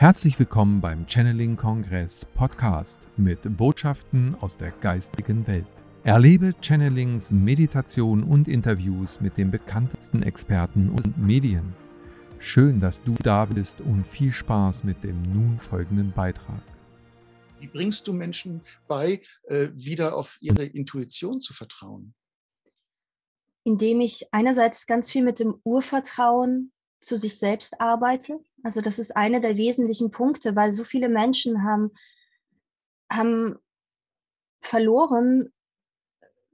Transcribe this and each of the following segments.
Herzlich willkommen beim Channeling Kongress Podcast mit Botschaften aus der geistigen Welt. Erlebe Channelings, Meditation und Interviews mit den bekanntesten Experten und Medien. Schön, dass du da bist und viel Spaß mit dem nun folgenden Beitrag. Wie bringst du Menschen bei, äh, wieder auf ihre Intuition zu vertrauen? Indem ich einerseits ganz viel mit dem Urvertrauen zu sich selbst arbeite. Also das ist einer der wesentlichen Punkte, weil so viele Menschen haben, haben verloren,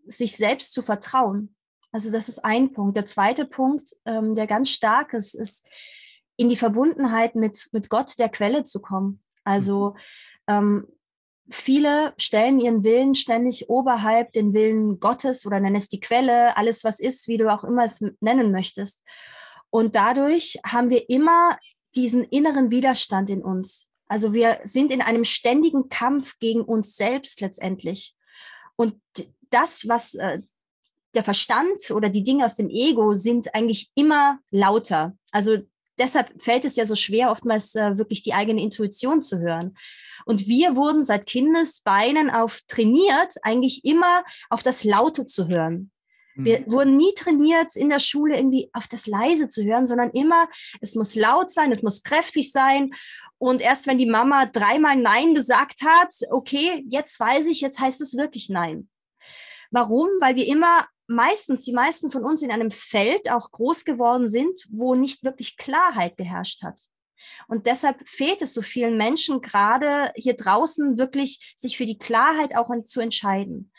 sich selbst zu vertrauen. Also das ist ein Punkt. Der zweite Punkt, ähm, der ganz stark ist, ist in die Verbundenheit mit, mit Gott, der Quelle zu kommen. Also mhm. ähm, viele stellen ihren Willen ständig oberhalb den Willen Gottes oder nennen es die Quelle, alles was ist, wie du auch immer es nennen möchtest. Und dadurch haben wir immer diesen inneren Widerstand in uns. Also wir sind in einem ständigen Kampf gegen uns selbst letztendlich. Und das, was äh, der Verstand oder die Dinge aus dem Ego sind eigentlich immer lauter. Also deshalb fällt es ja so schwer, oftmals äh, wirklich die eigene Intuition zu hören. Und wir wurden seit Kindesbeinen auf trainiert, eigentlich immer auf das Laute zu hören. Wir mhm. wurden nie trainiert, in der Schule irgendwie auf das Leise zu hören, sondern immer, es muss laut sein, es muss kräftig sein. Und erst wenn die Mama dreimal Nein gesagt hat, okay, jetzt weiß ich, jetzt heißt es wirklich Nein. Warum? Weil wir immer meistens, die meisten von uns in einem Feld auch groß geworden sind, wo nicht wirklich Klarheit geherrscht hat. Und deshalb fehlt es so vielen Menschen gerade hier draußen wirklich, sich für die Klarheit auch zu entscheiden.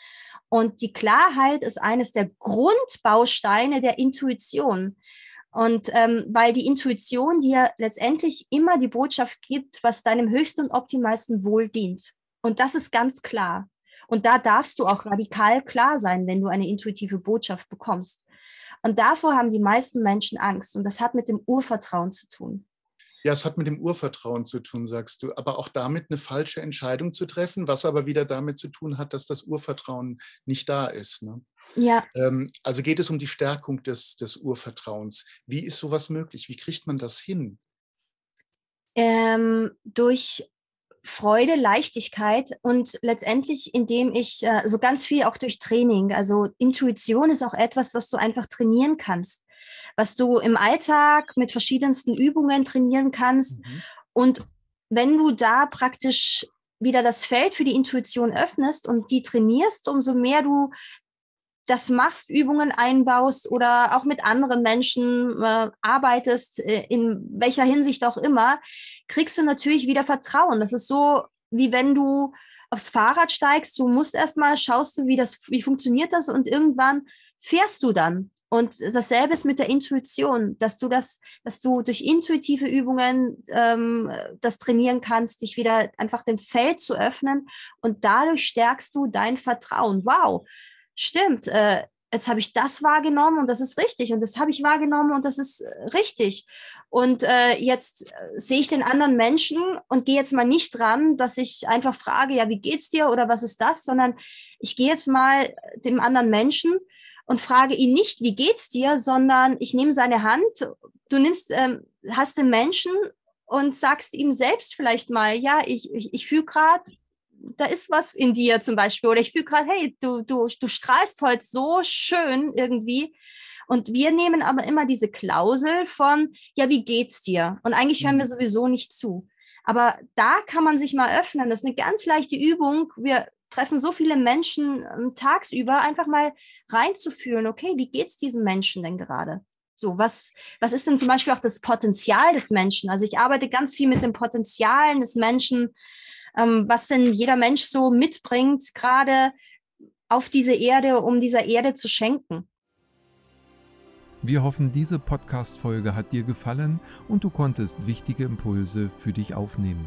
Und die Klarheit ist eines der Grundbausteine der Intuition. Und ähm, weil die Intuition dir letztendlich immer die Botschaft gibt, was deinem höchsten und optimalsten Wohl dient. Und das ist ganz klar. Und da darfst du auch radikal klar sein, wenn du eine intuitive Botschaft bekommst. Und davor haben die meisten Menschen Angst. Und das hat mit dem Urvertrauen zu tun. Ja, es hat mit dem Urvertrauen zu tun, sagst du, aber auch damit eine falsche Entscheidung zu treffen, was aber wieder damit zu tun hat, dass das Urvertrauen nicht da ist. Ne? Ja. Ähm, also geht es um die Stärkung des, des Urvertrauens. Wie ist sowas möglich? Wie kriegt man das hin? Ähm, durch Freude, Leichtigkeit und letztendlich, indem ich äh, so ganz viel auch durch Training, also Intuition ist auch etwas, was du einfach trainieren kannst, was du im Alltag mit verschiedensten Übungen trainieren kannst. Mhm. Und wenn du da praktisch wieder das Feld für die Intuition öffnest und die trainierst, umso mehr du das machst, Übungen einbaust oder auch mit anderen Menschen äh, arbeitest, äh, in welcher Hinsicht auch immer, kriegst du natürlich wieder Vertrauen. Das ist so, wie wenn du aufs Fahrrad steigst, du musst erstmal, schaust du, wie das, wie funktioniert das und irgendwann fährst du dann. Und dasselbe ist mit der Intuition, dass du das, dass du durch intuitive Übungen ähm, das trainieren kannst, dich wieder einfach dem Feld zu öffnen und dadurch stärkst du dein Vertrauen. Wow, stimmt, äh, jetzt habe ich das wahrgenommen und das ist richtig und das habe ich wahrgenommen und das ist äh, richtig. Und äh, jetzt äh, sehe ich den anderen Menschen und gehe jetzt mal nicht dran, dass ich einfach frage, ja, wie geht's dir oder was ist das, sondern ich gehe jetzt mal dem anderen Menschen und frage ihn nicht, wie geht's dir, sondern ich nehme seine Hand, du nimmst, ähm, hast den Menschen und sagst ihm selbst vielleicht mal, ja, ich, ich, ich fühle gerade da ist was in dir zum Beispiel. Oder ich fühle gerade, hey, du, du, du strahlst heute so schön irgendwie. Und wir nehmen aber immer diese Klausel von, ja, wie geht's dir? Und eigentlich hören wir mhm. sowieso nicht zu. Aber da kann man sich mal öffnen. Das ist eine ganz leichte Übung. Wir treffen so viele Menschen ähm, tagsüber, einfach mal reinzufühlen, okay, wie geht's diesen Menschen denn gerade? So, was, was ist denn zum Beispiel auch das Potenzial des Menschen? Also ich arbeite ganz viel mit den Potenzialen des Menschen, ähm, was denn jeder Mensch so mitbringt, gerade auf diese Erde, um dieser Erde zu schenken. Wir hoffen, diese Podcast-Folge hat dir gefallen und du konntest wichtige Impulse für dich aufnehmen.